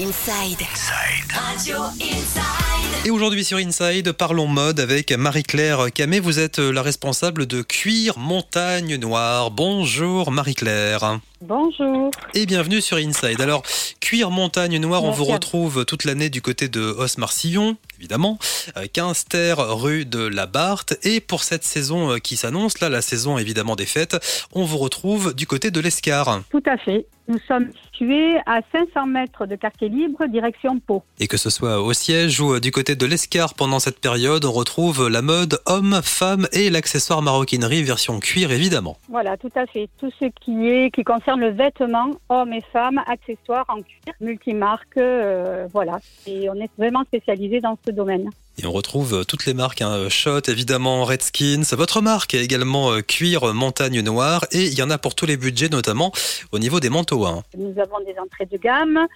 Inside. Radio Inside. Et aujourd'hui sur Inside, parlons mode avec Marie-Claire Camet. Vous êtes la responsable de Cuir Montagne Noire. Bonjour Marie-Claire. Bonjour. Et bienvenue sur Inside. Alors, Cuir Montagne Noire, on Merci vous retrouve toute l'année du côté de Os-Marcillon, évidemment, euh, 15 terres rue de la Barthe. Et pour cette saison euh, qui s'annonce, là, la saison évidemment des fêtes, on vous retrouve du côté de l'Escar. Tout à fait. Nous sommes situés à 500 mètres de quartier libre, direction Pau. Et que ce soit au siège ou euh, du côté de l'Escar pendant cette période, on retrouve la mode homme, femme et l'accessoire maroquinerie version cuir évidemment. Voilà, tout à fait. Tout ce qui est qui concerne le vêtement, hommes et femmes, accessoires en cuir, multimarque, euh, voilà. Et on est vraiment spécialisé dans ce domaine. Et on retrouve euh, toutes les marques, hein, Shot évidemment, Redskins, votre marque est également euh, cuir montagne noire et il y en a pour tous les budgets notamment au niveau des manteaux. hein. Nous avons des entrées de gamme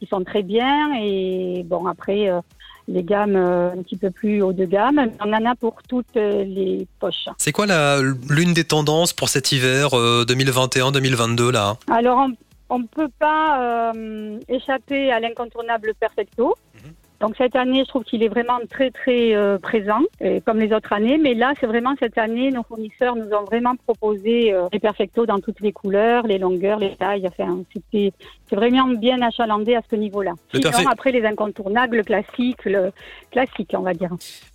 qui sont très bien et bon après euh, les gammes euh, un petit peu plus haut de gamme, on en a pour toutes euh, les poches. C'est quoi l'une des tendances pour cet hiver euh, 2021-2022 là? Alors, on ne peut pas euh, échapper à l'incontournable Perfecto. Donc cette année, je trouve qu'il est vraiment très très euh, présent, et comme les autres années. Mais là, c'est vraiment cette année, nos fournisseurs nous ont vraiment proposé euh, les Perfecto dans toutes les couleurs, les longueurs, les tailles. Enfin, c'était c'est vraiment bien achalandé à ce niveau-là. Sinon, Perfect- après les incontournables, le classique, le classique, on va dire.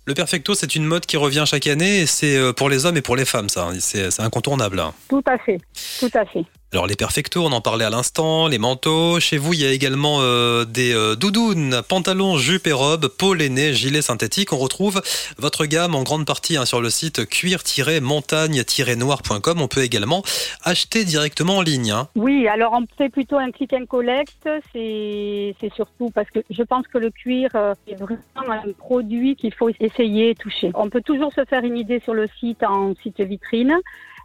Le perfecto c'est une mode qui revient chaque année et c'est euh, pour les hommes et pour les femmes ça, c'est c'est incontournable. hein. Tout à fait, tout à fait. Alors les perfectos, on en parlait à l'instant, les manteaux. Chez vous, il y a également euh, des euh, doudounes, pantalons, jupes et robes, peau lainée, gilets synthétiques. On retrouve votre gamme en grande partie hein, sur le site cuir-montagne-noir.com. On peut également acheter directement en ligne. hein. Oui, alors on fait plutôt un click and collect. C'est surtout parce que je pense que le cuir euh, est vraiment un produit qu'il faut essayer toucher. On peut toujours se faire une idée sur le site en site vitrine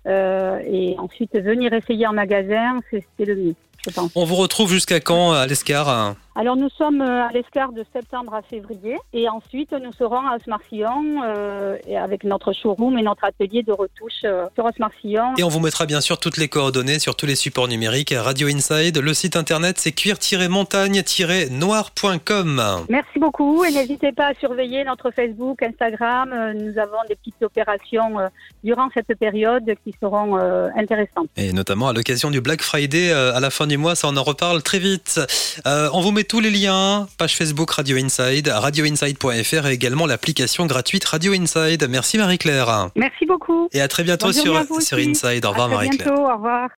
et ensuite venir essayer en magasin, c'est le mieux, je pense. On vous retrouve jusqu'à quand à l'Escar hein? Alors nous sommes euh, à l'escar de septembre à février et ensuite nous serons à Osmarcillon euh, avec notre showroom et notre atelier de retouche euh, sur Osmarcillon. Et on vous mettra bien sûr toutes les coordonnées sur tous les supports numériques. Radio Inside, le site internet c'est cuir-montagne-noir.com. Merci beaucoup et n'hésitez pas à surveiller notre Facebook, Instagram. Euh, Nous avons des petites opérations euh, durant cette période qui seront intéressantes. Et notamment à l'occasion du Black Friday à la fin du mois, ça on en reparle très vite. On vous met tous les liens, page Facebook Radio Inside, radioinside.fr et également l'application gratuite Radio Inside. Merci Marie-Claire. Merci beaucoup. Et à très bientôt sur, sur. Inside. Au revoir Marie-Claire. Au revoir.